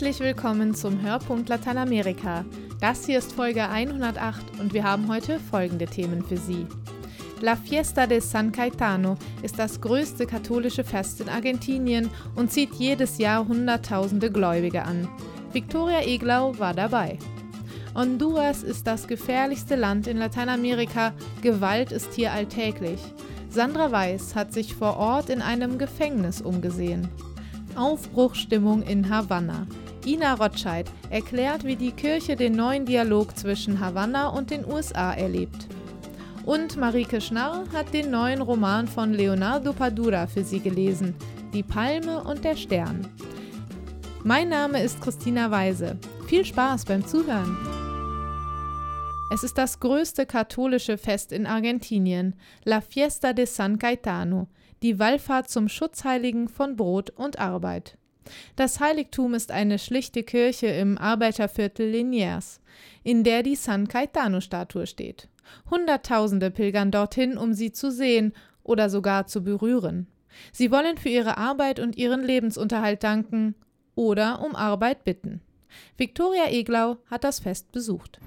Herzlich willkommen zum Hörpunkt Lateinamerika. Das hier ist Folge 108 und wir haben heute folgende Themen für Sie. La Fiesta de San Caetano ist das größte katholische Fest in Argentinien und zieht jedes Jahr Hunderttausende Gläubige an. Victoria Eglau war dabei. Honduras ist das gefährlichste Land in Lateinamerika, Gewalt ist hier alltäglich. Sandra Weiß hat sich vor Ort in einem Gefängnis umgesehen. Aufbruchstimmung in Havanna. Ina Rotscheid erklärt, wie die Kirche den neuen Dialog zwischen Havanna und den USA erlebt. Und Marike Schnarr hat den neuen Roman von Leonardo Padura für sie gelesen, Die Palme und der Stern. Mein Name ist Christina Weise. Viel Spaß beim Zuhören! Es ist das größte katholische Fest in Argentinien, La Fiesta de San Caetano, die Wallfahrt zum Schutzheiligen von Brot und Arbeit. Das Heiligtum ist eine schlichte Kirche im Arbeiterviertel Liniers, in der die San Caetano-Statue steht. Hunderttausende pilgern dorthin, um sie zu sehen oder sogar zu berühren. Sie wollen für ihre Arbeit und ihren Lebensunterhalt danken oder um Arbeit bitten. Viktoria Eglau hat das Fest besucht.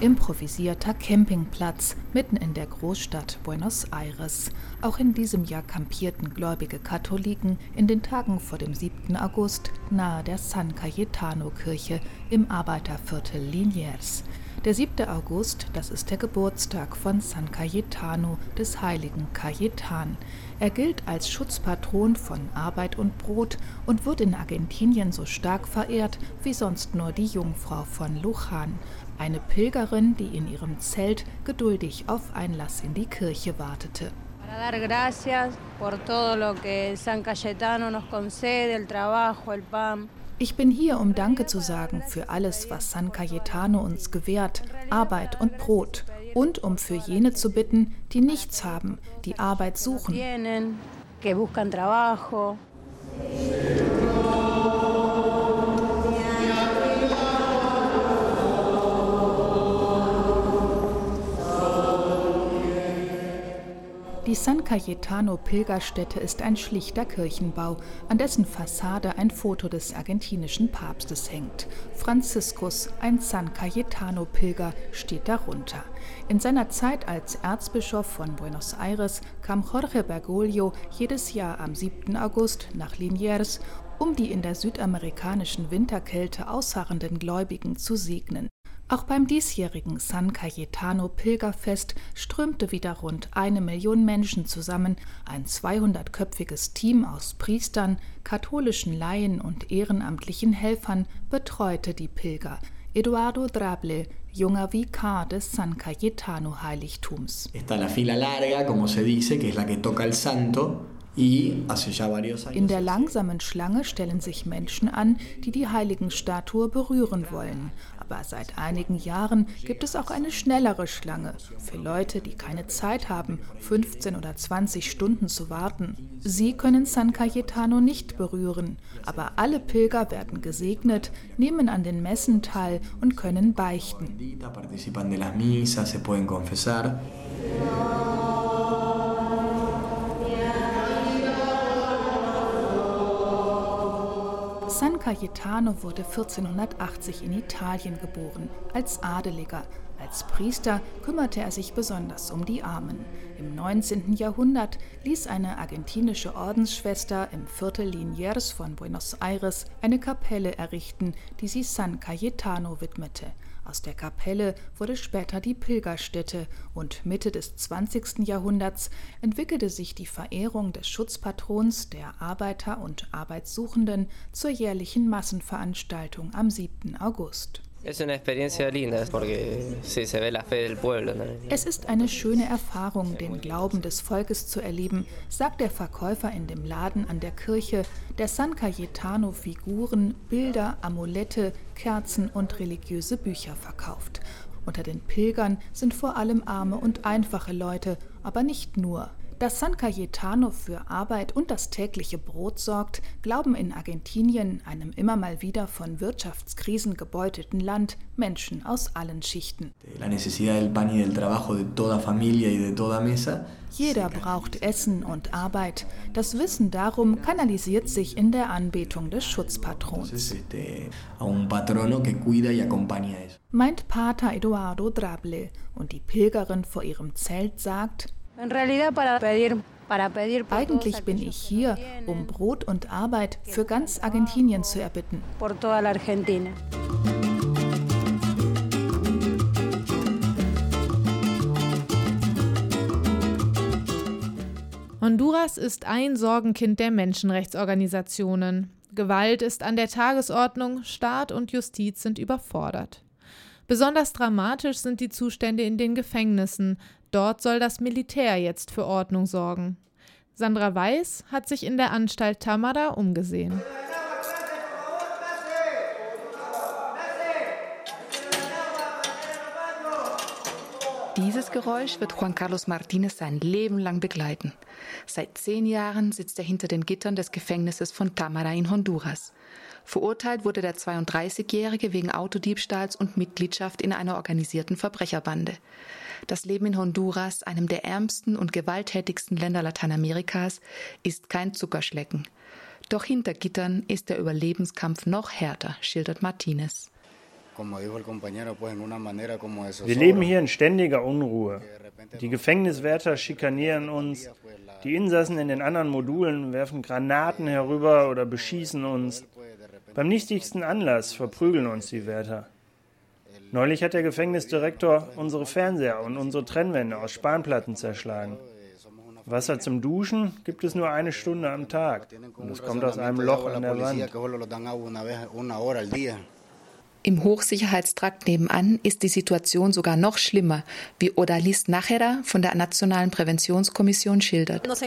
Improvisierter Campingplatz mitten in der Großstadt Buenos Aires. Auch in diesem Jahr kampierten gläubige Katholiken in den Tagen vor dem 7. August nahe der San Cayetano-Kirche im Arbeiterviertel Liniers. Der 7. August, das ist der Geburtstag von San Cayetano, des heiligen Cayetan. Er gilt als Schutzpatron von Arbeit und Brot und wird in Argentinien so stark verehrt wie sonst nur die Jungfrau von Lujan, eine Pilgerin, die in ihrem Zelt geduldig auf Einlass in die Kirche wartete. Para dar gracias por todo lo San Cayetano nos concede, el trabajo, el pan. Ich bin hier, um Danke zu sagen für alles, was San Cayetano uns gewährt, Arbeit und Brot, und um für jene zu bitten, die nichts haben, die Arbeit suchen. Die San Cayetano Pilgerstätte ist ein schlichter Kirchenbau, an dessen Fassade ein Foto des argentinischen Papstes hängt. Franziskus, ein San Cayetano Pilger, steht darunter. In seiner Zeit als Erzbischof von Buenos Aires kam Jorge Bergoglio jedes Jahr am 7. August nach Liniers, um die in der südamerikanischen Winterkälte ausharrenden Gläubigen zu segnen. Auch beim diesjährigen San Cayetano Pilgerfest strömte wieder rund eine Million Menschen zusammen. Ein 200-köpfiges Team aus Priestern, katholischen Laien und ehrenamtlichen Helfern betreute die Pilger. Eduardo Drable, junger Vikar des San Cayetano Heiligtums. Está la fila larga, como se dice, que es la que toca el santo. In der langsamen Schlange stellen sich Menschen an, die die Heiligenstatue berühren wollen. Aber seit einigen Jahren gibt es auch eine schnellere Schlange für Leute, die keine Zeit haben, 15 oder 20 Stunden zu warten. Sie können San Cayetano nicht berühren, aber alle Pilger werden gesegnet, nehmen an den Messen teil und können beichten. San Cayetano wurde 1480 in Italien geboren, als Adeliger. Als Priester kümmerte er sich besonders um die Armen. Im 19. Jahrhundert ließ eine argentinische Ordensschwester im Viertel Liniers von Buenos Aires eine Kapelle errichten, die sie San Cayetano widmete. Aus der Kapelle wurde später die Pilgerstätte und Mitte des 20. Jahrhunderts entwickelte sich die Verehrung des Schutzpatrons der Arbeiter und Arbeitssuchenden zur jährlichen Massenveranstaltung am 7. August. Es ist eine schöne Erfahrung, den Glauben des Volkes zu erleben, sagt der Verkäufer in dem Laden an der Kirche, der San Cayetano Figuren, Bilder, Amulette, Kerzen und religiöse Bücher verkauft. Unter den Pilgern sind vor allem arme und einfache Leute, aber nicht nur. Dass San Cayetano für Arbeit und das tägliche Brot sorgt, glauben in Argentinien, einem immer mal wieder von Wirtschaftskrisen gebeutelten Land, Menschen aus allen Schichten. Jeder braucht Essen und Arbeit. Das Wissen darum kanalisiert sich in der Anbetung des Schutzpatrons. Meint Pater Eduardo Drable und die Pilgerin vor ihrem Zelt sagt, eigentlich bin ich hier, um Brot und Arbeit für ganz Argentinien zu erbitten. Honduras ist ein Sorgenkind der Menschenrechtsorganisationen. Gewalt ist an der Tagesordnung, Staat und Justiz sind überfordert. Besonders dramatisch sind die Zustände in den Gefängnissen. Dort soll das Militär jetzt für Ordnung sorgen. Sandra Weiß hat sich in der Anstalt Tamara umgesehen. Dieses Geräusch wird Juan Carlos Martinez sein Leben lang begleiten. Seit zehn Jahren sitzt er hinter den Gittern des Gefängnisses von Tamara in Honduras. Verurteilt wurde der 32-Jährige wegen Autodiebstahls und Mitgliedschaft in einer organisierten Verbrecherbande. Das Leben in Honduras, einem der ärmsten und gewalttätigsten Länder Lateinamerikas, ist kein Zuckerschlecken. Doch hinter Gittern ist der Überlebenskampf noch härter, schildert Martinez. Wir leben hier in ständiger Unruhe. Die Gefängniswärter schikanieren uns. Die Insassen in den anderen Modulen werfen Granaten herüber oder beschießen uns. Beim nichtigsten Anlass verprügeln uns die Wärter. Neulich hat der Gefängnisdirektor unsere Fernseher und unsere Trennwände aus Spanplatten zerschlagen. Wasser zum Duschen gibt es nur eine Stunde am Tag und es kommt aus einem Loch an der Wand. Im Hochsicherheitstrakt nebenan ist die Situation sogar noch schlimmer, wie Odalis Nachera von der Nationalen Präventionskommission schildert. Das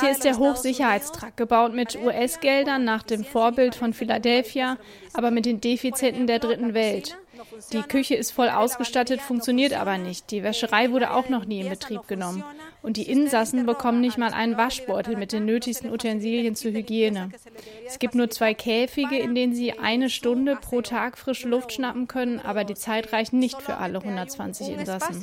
hier ist der Hochsicherheitstrakt, gebaut mit US-Geldern nach dem Vorbild von Philadelphia, aber mit den Defiziten der dritten Welt. Die Küche ist voll ausgestattet, funktioniert aber nicht. Die Wäscherei wurde auch noch nie in Betrieb genommen. Und die Insassen bekommen nicht mal einen Waschbeutel mit den nötigsten Utensilien zur Hygiene. Es gibt nur zwei Käfige, in denen sie eine Stunde pro Tag frische Luft schnappen können, aber die Zeit reicht nicht für alle 120 Insassen.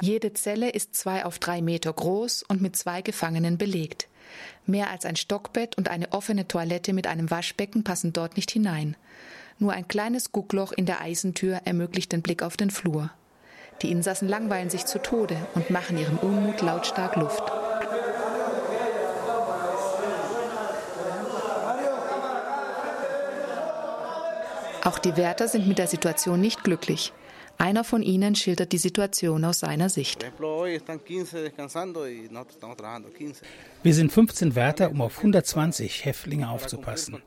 Jede Zelle ist zwei auf drei Meter groß und mit zwei Gefangenen belegt. Mehr als ein Stockbett und eine offene Toilette mit einem Waschbecken passen dort nicht hinein. Nur ein kleines Guckloch in der Eisentür ermöglicht den Blick auf den Flur. Die Insassen langweilen sich zu Tode und machen ihrem Unmut lautstark Luft. Auch die Wärter sind mit der Situation nicht glücklich. Einer von ihnen schildert die Situation aus seiner Sicht. Wir sind 15 Wärter, um auf 120 Häftlinge aufzupassen.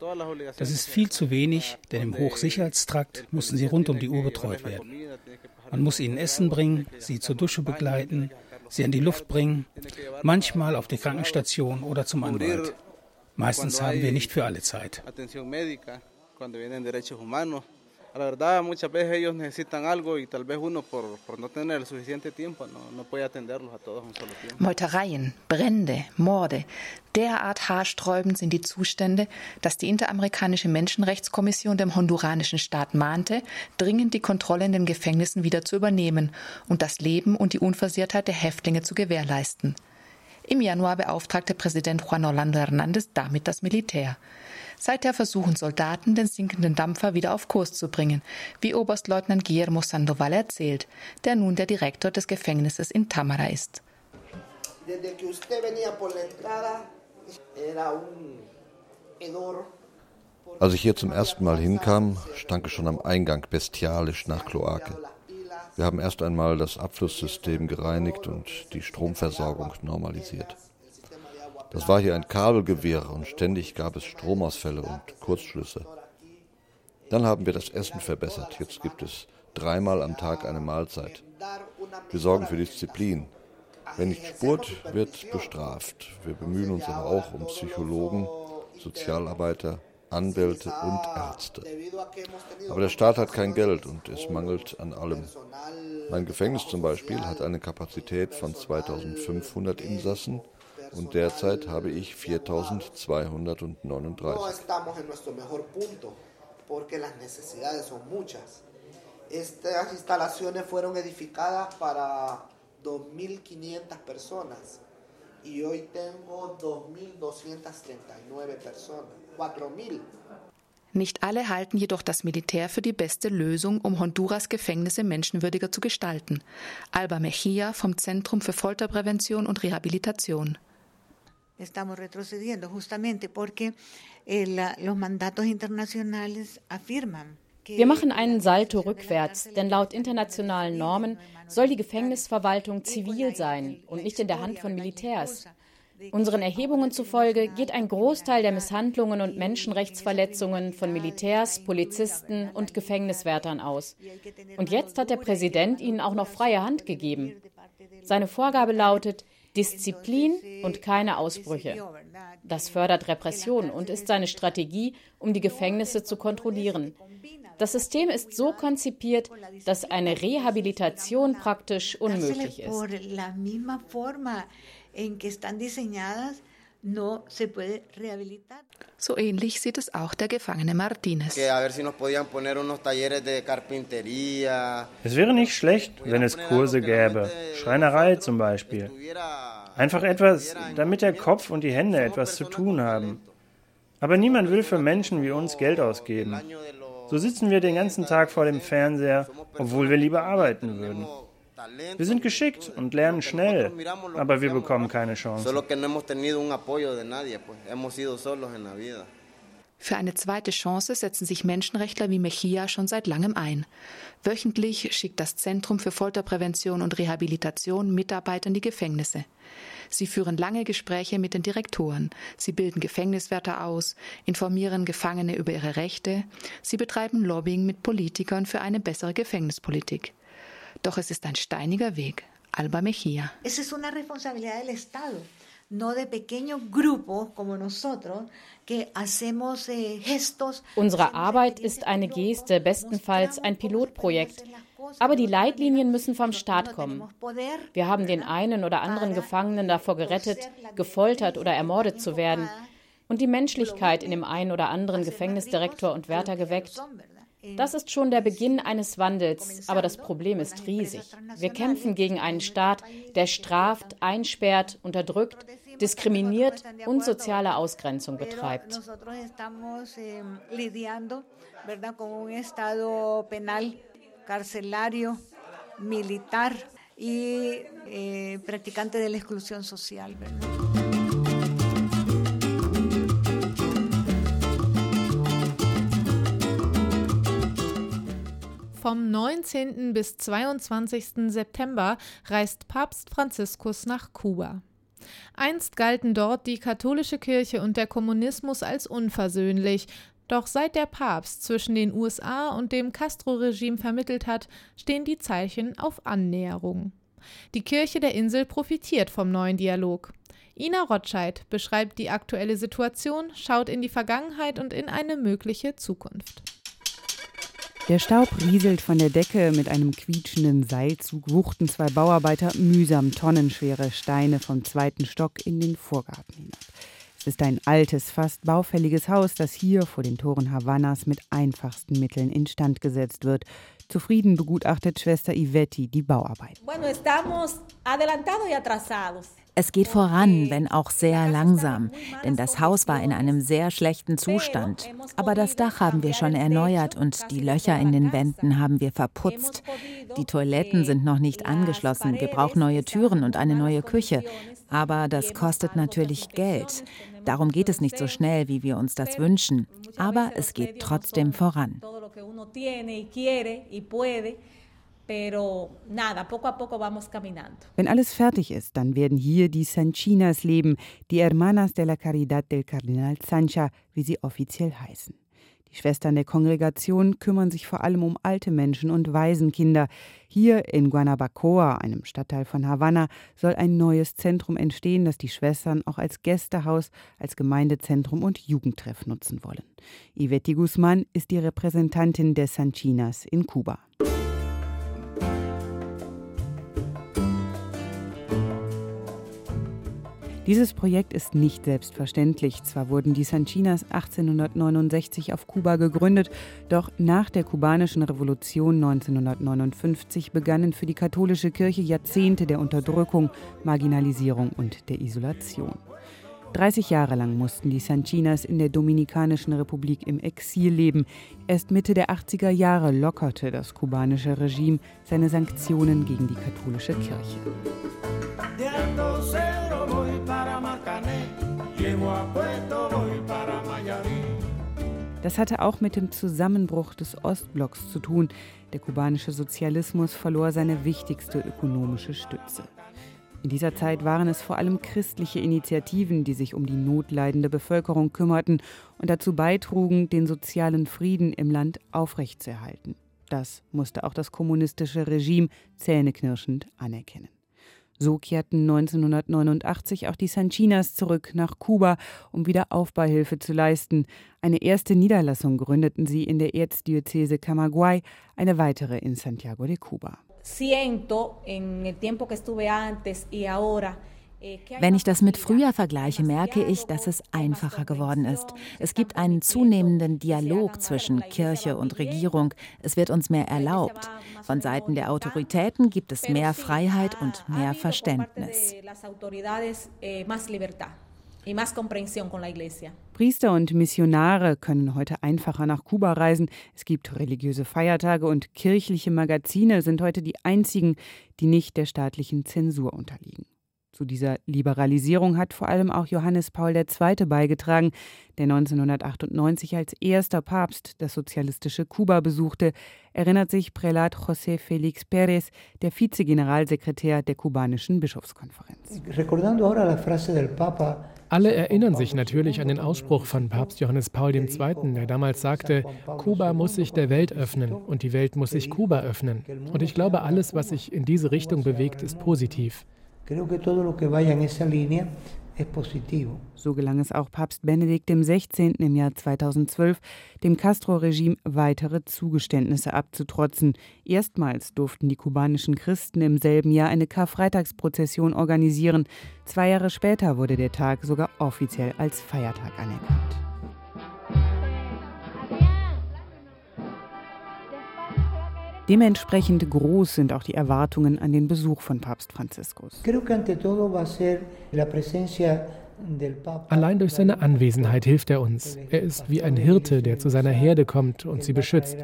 Das ist viel zu wenig, denn im Hochsicherheitstrakt müssen sie rund um die Uhr betreut werden. Man muss ihnen Essen bringen, sie zur Dusche begleiten, sie an die Luft bringen, manchmal auf die Krankenstation oder zum Anwalt. Meistens haben wir nicht für alle Zeit. La verdad muchas veces ellos necesitan algo y tal vez uno por, por no tener el suficiente tiempo no, no puede atenderlos a todos en solo tiempo. Meutereien, Brände, Morde, derart haarsträubend sind die Zustände, dass die Interamerikanische Menschenrechtskommission dem honduranischen Staat mahnte, dringend die Kontrolle in den Gefängnissen wieder zu übernehmen und das Leben und die Unversehrtheit der Häftlinge zu gewährleisten. Im Januar beauftragte Präsident Juan Orlando Hernández damit das Militär. Seither versuchen Soldaten, den sinkenden Dampfer wieder auf Kurs zu bringen, wie Oberstleutnant Guillermo Sandoval erzählt, der nun der Direktor des Gefängnisses in Tamara ist. Als ich hier zum ersten Mal hinkam, stank es schon am Eingang bestialisch nach Kloake. Wir haben erst einmal das Abflusssystem gereinigt und die Stromversorgung normalisiert. Das war hier ein Kabelgewirr und ständig gab es Stromausfälle und Kurzschlüsse. Dann haben wir das Essen verbessert. Jetzt gibt es dreimal am Tag eine Mahlzeit. Wir sorgen für Disziplin. Wer nicht spurt, wird bestraft. Wir bemühen uns aber auch um Psychologen, Sozialarbeiter, Anwälte und Ärzte. Aber der Staat hat kein Geld und es mangelt an allem. Mein Gefängnis zum Beispiel hat eine Kapazität von 2500 Insassen und derzeit habe ich 4239. Estas instalaciones fueron edificadas para 2.500 personas y hoy tengo 2.239 personas, 4.000. Nicht alle halten jedoch das Militär für die beste Lösung, um Honduras Gefängnisse menschenwürdiger zu gestalten. Alba Mejia vom Zentrum für Folterprävention und Rehabilitation. Estamos retrocediendo justamente porque eh, los mandatos internacionales afirman wir machen einen Salto rückwärts, denn laut internationalen Normen soll die Gefängnisverwaltung zivil sein und nicht in der Hand von Militärs. Unseren Erhebungen zufolge geht ein Großteil der Misshandlungen und Menschenrechtsverletzungen von Militärs, Polizisten und Gefängniswärtern aus. Und jetzt hat der Präsident ihnen auch noch freie Hand gegeben. Seine Vorgabe lautet Disziplin und keine Ausbrüche. Das fördert Repression und ist seine Strategie, um die Gefängnisse zu kontrollieren. Das System ist so konzipiert, dass eine Rehabilitation praktisch unmöglich ist. So ähnlich sieht es auch der Gefangene Martinez. Es wäre nicht schlecht, wenn es Kurse gäbe, Schreinerei zum Beispiel. Einfach etwas, damit der Kopf und die Hände etwas zu tun haben. Aber niemand will für Menschen wie uns Geld ausgeben. So sitzen wir den ganzen Tag vor dem Fernseher, obwohl wir lieber arbeiten würden. Wir sind geschickt und lernen schnell, aber wir bekommen keine Chance. Für eine zweite Chance setzen sich Menschenrechtler wie Mejia schon seit langem ein. Wöchentlich schickt das Zentrum für Folterprävention und Rehabilitation Mitarbeiter in die Gefängnisse. Sie führen lange Gespräche mit den Direktoren. Sie bilden Gefängniswärter aus, informieren Gefangene über ihre Rechte. Sie betreiben Lobbying mit Politikern für eine bessere Gefängnispolitik. Doch es ist ein steiniger Weg. Alba Mejia. Es ist una responsabilidad del Estado, no de pequeños grupos como nosotros, eh, Unsere Arbeit ist eine Geste, bestenfalls ein Pilotprojekt. Aber die Leitlinien müssen vom Staat kommen. Wir haben den einen oder anderen Gefangenen davor gerettet, gefoltert oder ermordet zu werden und die Menschlichkeit in dem einen oder anderen Gefängnisdirektor und Wärter geweckt. Das ist schon der Beginn eines Wandels, aber das Problem ist riesig. Wir kämpfen gegen einen Staat, der straft, einsperrt, unterdrückt, diskriminiert und soziale Ausgrenzung betreibt militar y eh, practicante de la exclusión social. Vom 19. bis 22. September reist Papst Franziskus nach Kuba. Einst galten dort die katholische Kirche und der Kommunismus als unversöhnlich, doch seit der Papst zwischen den USA und dem Castro-Regime vermittelt hat, stehen die Zeichen auf Annäherung. Die Kirche der Insel profitiert vom neuen Dialog. Ina Rotscheid beschreibt die aktuelle Situation, schaut in die Vergangenheit und in eine mögliche Zukunft. Der Staub rieselt von der Decke, mit einem quietschenden Seilzug wuchten zwei Bauarbeiter mühsam tonnenschwere Steine vom zweiten Stock in den Vorgarten hinab. Es ist ein altes, fast baufälliges Haus, das hier vor den Toren Havannas mit einfachsten Mitteln instand gesetzt wird. Zufrieden begutachtet Schwester Ivetti die Bauarbeit. Es geht voran, wenn auch sehr langsam, denn das Haus war in einem sehr schlechten Zustand. Aber das Dach haben wir schon erneuert und die Löcher in den Wänden haben wir verputzt. Die Toiletten sind noch nicht angeschlossen. Wir brauchen neue Türen und eine neue Küche. Aber das kostet natürlich Geld. Darum geht es nicht so schnell, wie wir uns das wünschen. Aber es geht trotzdem voran. Wenn alles fertig ist, dann werden hier die Sanchinas leben, die Hermanas de la Caridad del Cardinal Sancha, wie sie offiziell heißen. Die Schwestern der Kongregation kümmern sich vor allem um alte Menschen und Waisenkinder. Hier in Guanabacoa, einem Stadtteil von Havanna, soll ein neues Zentrum entstehen, das die Schwestern auch als Gästehaus, als Gemeindezentrum und Jugendtreff nutzen wollen. Iveti Guzman ist die Repräsentantin der Sanchinas in Kuba. Dieses Projekt ist nicht selbstverständlich. Zwar wurden die Sanchinas 1869 auf Kuba gegründet, doch nach der kubanischen Revolution 1959 begannen für die katholische Kirche Jahrzehnte der Unterdrückung, Marginalisierung und der Isolation. 30 Jahre lang mussten die Sanchinas in der Dominikanischen Republik im Exil leben. Erst Mitte der 80er Jahre lockerte das kubanische Regime seine Sanktionen gegen die katholische Kirche. Das hatte auch mit dem Zusammenbruch des Ostblocks zu tun. Der kubanische Sozialismus verlor seine wichtigste ökonomische Stütze. In dieser Zeit waren es vor allem christliche Initiativen, die sich um die notleidende Bevölkerung kümmerten und dazu beitrugen, den sozialen Frieden im Land aufrechtzuerhalten. Das musste auch das kommunistische Regime zähneknirschend anerkennen. So kehrten 1989 auch die Sanchinas zurück nach Kuba, um wieder Aufbauhilfe zu leisten. Eine erste Niederlassung gründeten sie in der Erzdiözese Camagüey, eine weitere in Santiago de Cuba. Siento en el tiempo que estuve antes y ahora wenn ich das mit früher vergleiche, merke ich, dass es einfacher geworden ist. Es gibt einen zunehmenden Dialog zwischen Kirche und Regierung. Es wird uns mehr erlaubt. Von Seiten der Autoritäten gibt es mehr Freiheit und mehr Verständnis. Priester und Missionare können heute einfacher nach Kuba reisen. Es gibt religiöse Feiertage und kirchliche Magazine sind heute die einzigen, die nicht der staatlichen Zensur unterliegen. Zu dieser Liberalisierung hat vor allem auch Johannes Paul II. beigetragen, der 1998 als erster Papst das sozialistische Kuba besuchte, erinnert sich Prälat José Félix Pérez, der Vizegeneralsekretär der kubanischen Bischofskonferenz. Alle erinnern sich natürlich an den Ausspruch von Papst Johannes Paul II., der damals sagte, Kuba muss sich der Welt öffnen und die Welt muss sich Kuba öffnen. Und ich glaube, alles, was sich in diese Richtung bewegt, ist positiv. Creo que todo lo que vaya en esa línea so gelang es auch Papst Benedikt XVI. im Jahr 2012, dem Castro-Regime weitere Zugeständnisse abzutrotzen. Erstmals durften die kubanischen Christen im selben Jahr eine Karfreitagsprozession organisieren. Zwei Jahre später wurde der Tag sogar offiziell als Feiertag anerkannt. Dementsprechend groß sind auch die Erwartungen an den Besuch von Papst Franziskus. Allein durch seine Anwesenheit hilft er uns. Er ist wie ein Hirte, der zu seiner Herde kommt und sie beschützt.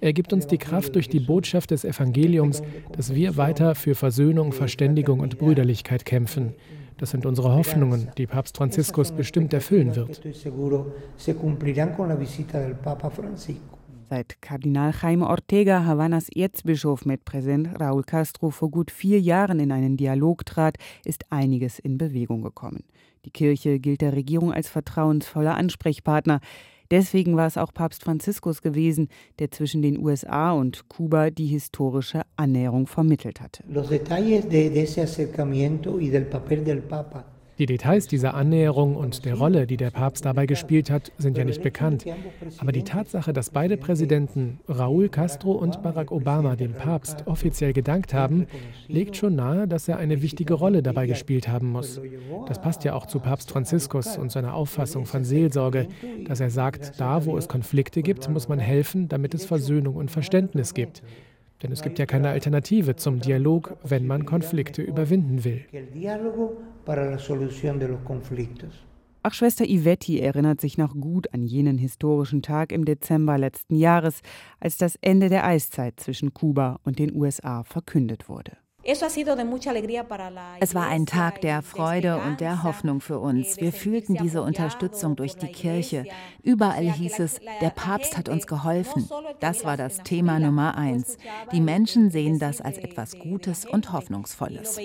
Er gibt uns die Kraft durch die Botschaft des Evangeliums, dass wir weiter für Versöhnung, Verständigung und Brüderlichkeit kämpfen. Das sind unsere Hoffnungen, die Papst Franziskus bestimmt erfüllen wird. Seit Kardinal Jaime Ortega, Havanas Erzbischof mit Präsident Raúl Castro vor gut vier Jahren in einen Dialog trat, ist einiges in Bewegung gekommen. Die Kirche gilt der Regierung als vertrauensvoller Ansprechpartner. Deswegen war es auch Papst Franziskus gewesen, der zwischen den USA und Kuba die historische Annäherung vermittelt hatte. Los detalles de, de ese acercamiento y del papel del Papa die Details dieser Annäherung und der Rolle, die der Papst dabei gespielt hat, sind ja nicht bekannt. Aber die Tatsache, dass beide Präsidenten, Raúl Castro und Barack Obama, dem Papst offiziell gedankt haben, legt schon nahe, dass er eine wichtige Rolle dabei gespielt haben muss. Das passt ja auch zu Papst Franziskus und seiner Auffassung von Seelsorge, dass er sagt, da wo es Konflikte gibt, muss man helfen, damit es Versöhnung und Verständnis gibt. Denn es gibt ja keine Alternative zum Dialog, wenn man Konflikte überwinden will. Auch Schwester Ivetti erinnert sich noch gut an jenen historischen Tag im Dezember letzten Jahres, als das Ende der Eiszeit zwischen Kuba und den USA verkündet wurde. Es war ein Tag der Freude und der Hoffnung für uns. Wir fühlten diese Unterstützung durch die Kirche. Überall hieß es, der Papst hat uns geholfen. Das war das Thema Nummer eins. Die Menschen sehen das als etwas Gutes und Hoffnungsvolles.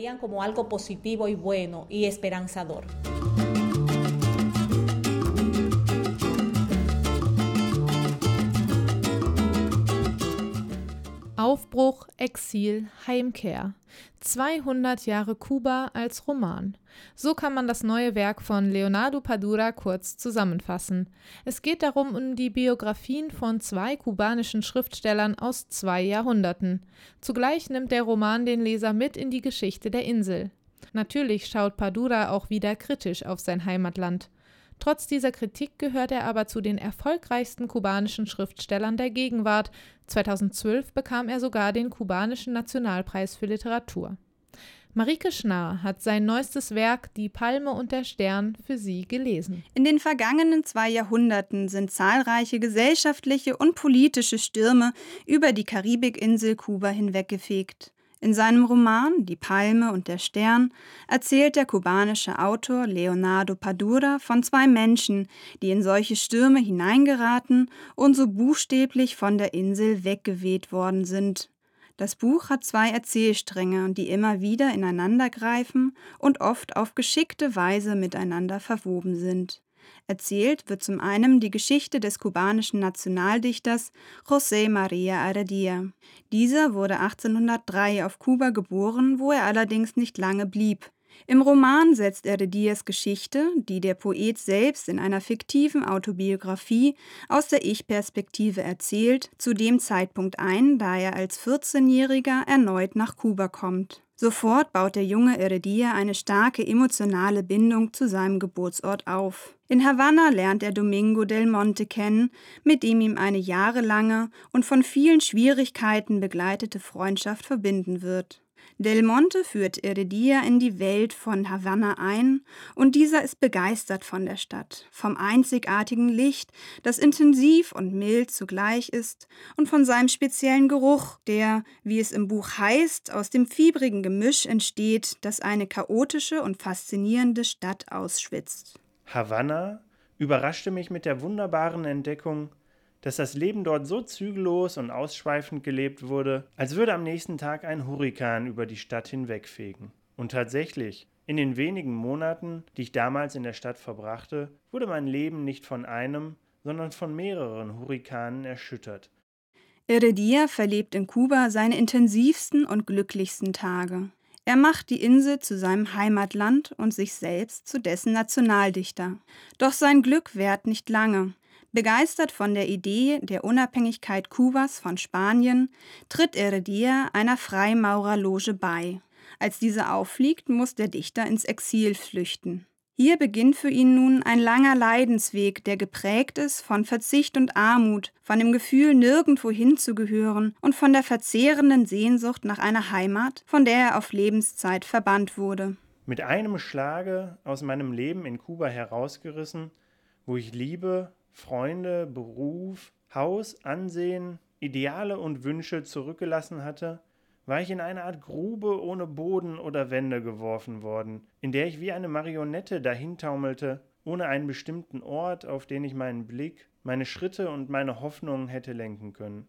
Aufbruch, Exil, Heimkehr. 200 Jahre Kuba als Roman. So kann man das neue Werk von Leonardo Padura kurz zusammenfassen. Es geht darum um die Biografien von zwei kubanischen Schriftstellern aus zwei Jahrhunderten. Zugleich nimmt der Roman den Leser mit in die Geschichte der Insel. Natürlich schaut Padura auch wieder kritisch auf sein Heimatland. Trotz dieser Kritik gehört er aber zu den erfolgreichsten kubanischen Schriftstellern der Gegenwart. 2012 bekam er sogar den kubanischen Nationalpreis für Literatur. Marike Schnarr hat sein neuestes Werk Die Palme und der Stern für sie gelesen. In den vergangenen zwei Jahrhunderten sind zahlreiche gesellschaftliche und politische Stürme über die Karibikinsel Kuba hinweggefegt. In seinem Roman Die Palme und der Stern erzählt der kubanische Autor Leonardo Padura von zwei Menschen, die in solche Stürme hineingeraten und so buchstäblich von der Insel weggeweht worden sind. Das Buch hat zwei Erzählstränge, die immer wieder ineinandergreifen und oft auf geschickte Weise miteinander verwoben sind. Erzählt wird zum einen die Geschichte des kubanischen Nationaldichters José María Heredia. Dieser wurde 1803 auf Kuba geboren, wo er allerdings nicht lange blieb. Im Roman setzt Heredias Geschichte, die der Poet selbst in einer fiktiven Autobiografie aus der Ich-Perspektive erzählt, zu dem Zeitpunkt ein, da er als 14-Jähriger erneut nach Kuba kommt. Sofort baut der junge Heredia eine starke emotionale Bindung zu seinem Geburtsort auf. In Havanna lernt er Domingo del Monte kennen, mit dem ihm eine jahrelange und von vielen Schwierigkeiten begleitete Freundschaft verbinden wird. Del Monte führt Heredia in die Welt von Havanna ein und dieser ist begeistert von der Stadt, vom einzigartigen Licht, das intensiv und mild zugleich ist, und von seinem speziellen Geruch, der, wie es im Buch heißt, aus dem fiebrigen Gemisch entsteht, das eine chaotische und faszinierende Stadt ausschwitzt. Havanna überraschte mich mit der wunderbaren Entdeckung, dass das Leben dort so zügellos und ausschweifend gelebt wurde, als würde am nächsten Tag ein Hurrikan über die Stadt hinwegfegen. Und tatsächlich, in den wenigen Monaten, die ich damals in der Stadt verbrachte, wurde mein Leben nicht von einem, sondern von mehreren Hurrikanen erschüttert. Heredia verlebt in Kuba seine intensivsten und glücklichsten Tage. Er macht die Insel zu seinem Heimatland und sich selbst zu dessen Nationaldichter. Doch sein Glück währt nicht lange. Begeistert von der Idee der Unabhängigkeit Kubas von Spanien, tritt Heredia einer Freimaurerloge bei. Als diese auffliegt, muss der Dichter ins Exil flüchten. Hier beginnt für ihn nun ein langer Leidensweg, der geprägt ist von Verzicht und Armut, von dem Gefühl, nirgendwo hinzugehören und von der verzehrenden Sehnsucht nach einer Heimat, von der er auf Lebenszeit verbannt wurde. Mit einem Schlage aus meinem Leben in Kuba herausgerissen, wo ich Liebe, Freunde, Beruf, Haus, Ansehen, Ideale und Wünsche zurückgelassen hatte, war ich in eine Art Grube ohne Boden oder Wände geworfen worden, in der ich wie eine Marionette dahintaumelte, ohne einen bestimmten Ort, auf den ich meinen Blick, meine Schritte und meine Hoffnungen hätte lenken können.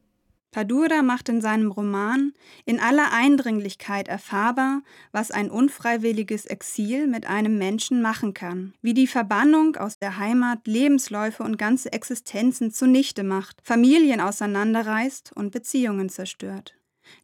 Padura macht in seinem Roman in aller Eindringlichkeit erfahrbar, was ein unfreiwilliges Exil mit einem Menschen machen kann, wie die Verbannung aus der Heimat Lebensläufe und ganze Existenzen zunichte macht, Familien auseinanderreißt und Beziehungen zerstört.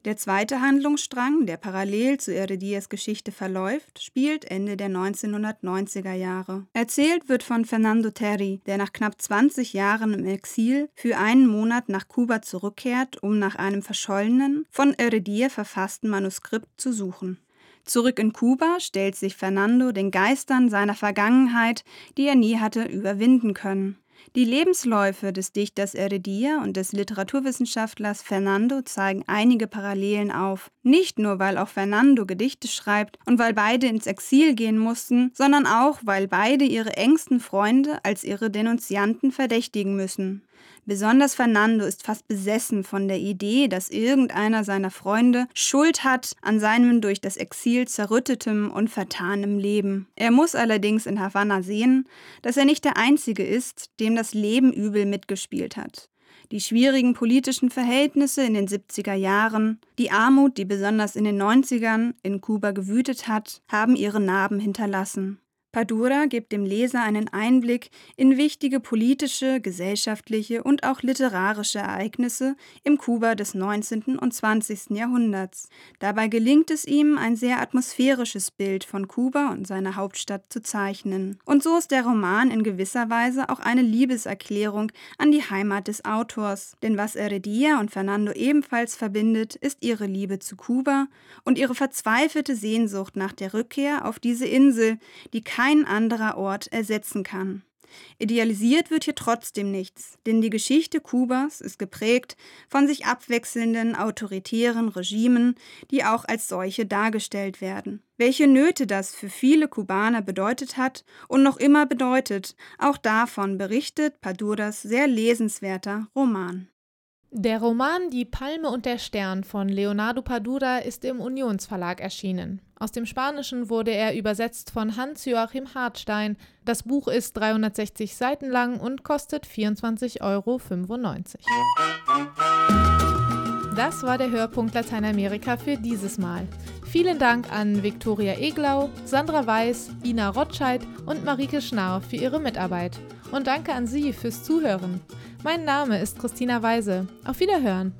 Der zweite Handlungsstrang, der parallel zu Heredias Geschichte verläuft, spielt Ende der 1990er Jahre. Erzählt wird von Fernando Terry, der nach knapp 20 Jahren im Exil für einen Monat nach Kuba zurückkehrt, um nach einem verschollenen, von Heredia verfassten Manuskript zu suchen. Zurück in Kuba stellt sich Fernando den Geistern seiner Vergangenheit, die er nie hatte überwinden können. Die Lebensläufe des Dichters Heredia und des Literaturwissenschaftlers Fernando zeigen einige Parallelen auf. Nicht nur, weil auch Fernando Gedichte schreibt und weil beide ins Exil gehen mussten, sondern auch, weil beide ihre engsten Freunde als ihre Denunzianten verdächtigen müssen. Besonders Fernando ist fast besessen von der Idee, dass irgendeiner seiner Freunde Schuld hat an seinem durch das Exil zerrüttetem und vertanem Leben. Er muss allerdings in Havanna sehen, dass er nicht der Einzige ist, dem das Leben übel mitgespielt hat. Die schwierigen politischen Verhältnisse in den 70er Jahren, die Armut, die besonders in den 90ern in Kuba gewütet hat, haben ihre Narben hinterlassen. Padura gibt dem Leser einen Einblick in wichtige politische, gesellschaftliche und auch literarische Ereignisse im Kuba des 19. und 20. Jahrhunderts. Dabei gelingt es ihm, ein sehr atmosphärisches Bild von Kuba und seiner Hauptstadt zu zeichnen. Und so ist der Roman in gewisser Weise auch eine Liebeserklärung an die Heimat des Autors. Denn was Heredia und Fernando ebenfalls verbindet, ist ihre Liebe zu Kuba und ihre verzweifelte Sehnsucht nach der Rückkehr auf diese Insel, die kein kein anderer Ort ersetzen kann. Idealisiert wird hier trotzdem nichts, denn die Geschichte Kubas ist geprägt von sich abwechselnden autoritären Regimen, die auch als solche dargestellt werden. Welche Nöte das für viele Kubaner bedeutet hat und noch immer bedeutet, auch davon berichtet Paduras sehr lesenswerter Roman. Der Roman Die Palme und der Stern von Leonardo Padura ist im Unionsverlag erschienen. Aus dem Spanischen wurde er übersetzt von Hans-Joachim Hartstein. Das Buch ist 360 Seiten lang und kostet 24,95 Euro. Das war der Hörpunkt Lateinamerika für dieses Mal. Vielen Dank an Viktoria Eglau, Sandra Weiß, Ina Rotscheid und Marike Schnarr für ihre Mitarbeit. Und danke an Sie fürs Zuhören. Mein Name ist Christina Weise. Auf Wiederhören.